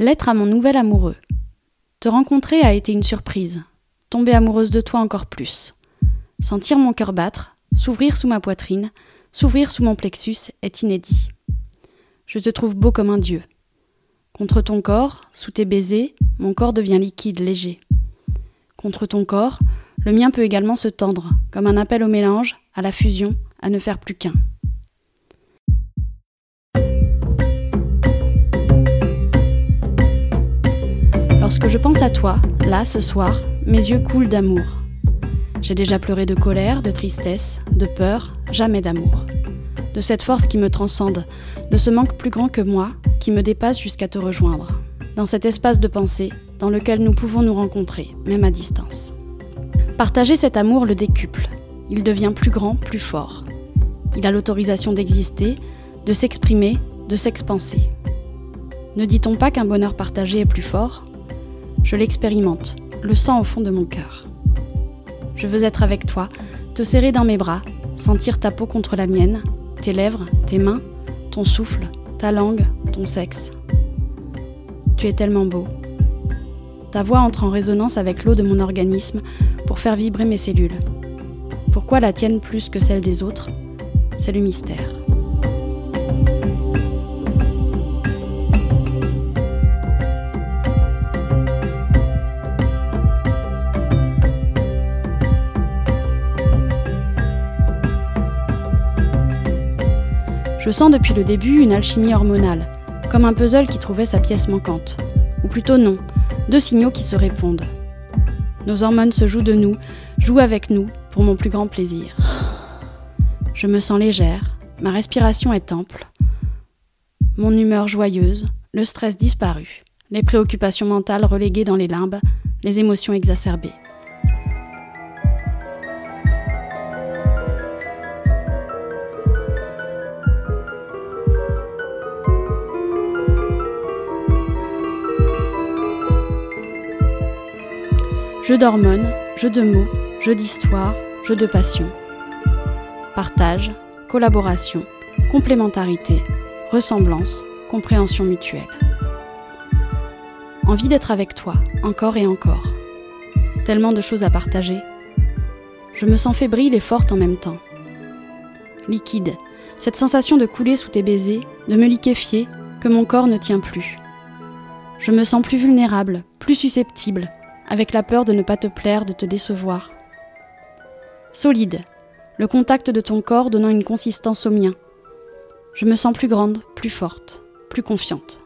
Lettre à mon nouvel amoureux. Te rencontrer a été une surprise. Tomber amoureuse de toi encore plus. Sentir mon cœur battre, s'ouvrir sous ma poitrine, s'ouvrir sous mon plexus est inédit. Je te trouve beau comme un dieu. Contre ton corps, sous tes baisers, mon corps devient liquide, léger. Contre ton corps, le mien peut également se tendre, comme un appel au mélange, à la fusion, à ne faire plus qu'un. Lorsque je pense à toi, là, ce soir, mes yeux coulent d'amour. J'ai déjà pleuré de colère, de tristesse, de peur, jamais d'amour. De cette force qui me transcende, de ce manque plus grand que moi, qui me dépasse jusqu'à te rejoindre. Dans cet espace de pensée, dans lequel nous pouvons nous rencontrer, même à distance. Partager cet amour le décuple. Il devient plus grand, plus fort. Il a l'autorisation d'exister, de s'exprimer, de s'expanser. Ne dit-on pas qu'un bonheur partagé est plus fort? Je l'expérimente, le sens au fond de mon cœur. Je veux être avec toi, te serrer dans mes bras, sentir ta peau contre la mienne, tes lèvres, tes mains, ton souffle, ta langue, ton sexe. Tu es tellement beau. Ta voix entre en résonance avec l'eau de mon organisme pour faire vibrer mes cellules. Pourquoi la tienne plus que celle des autres? C'est le mystère. Je sens depuis le début une alchimie hormonale, comme un puzzle qui trouvait sa pièce manquante. Ou plutôt non, deux signaux qui se répondent. Nos hormones se jouent de nous, jouent avec nous, pour mon plus grand plaisir. Je me sens légère, ma respiration est ample, mon humeur joyeuse, le stress disparu, les préoccupations mentales reléguées dans les limbes, les émotions exacerbées. Jeu d'hormones, jeu de mots, jeu d'histoire, jeu de passion. Partage, collaboration, complémentarité, ressemblance, compréhension mutuelle. Envie d'être avec toi, encore et encore. Tellement de choses à partager. Je me sens fébrile et forte en même temps. Liquide, cette sensation de couler sous tes baisers, de me liquéfier, que mon corps ne tient plus. Je me sens plus vulnérable, plus susceptible, avec la peur de ne pas te plaire, de te décevoir. Solide, le contact de ton corps donnant une consistance au mien. Je me sens plus grande, plus forte, plus confiante.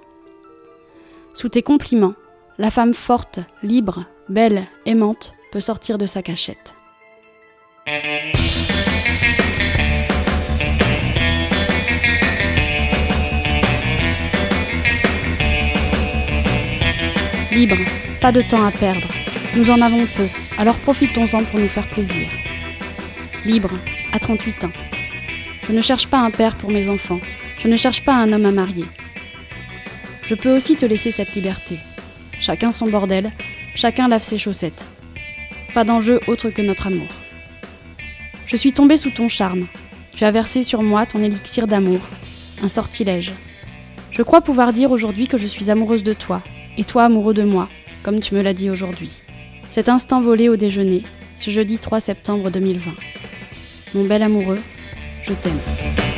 Sous tes compliments, la femme forte, libre, belle, aimante peut sortir de sa cachette. Libre, pas de temps à perdre. Nous en avons peu, alors profitons-en pour nous faire plaisir. Libre, à 38 ans. Je ne cherche pas un père pour mes enfants. Je ne cherche pas un homme à marier. Je peux aussi te laisser cette liberté. Chacun son bordel, chacun lave ses chaussettes. Pas d'enjeu autre que notre amour. Je suis tombée sous ton charme. Tu as versé sur moi ton élixir d'amour, un sortilège. Je crois pouvoir dire aujourd'hui que je suis amoureuse de toi, et toi amoureux de moi, comme tu me l'as dit aujourd'hui. Cet instant volé au déjeuner, ce jeudi 3 septembre 2020. Mon bel amoureux, je t'aime.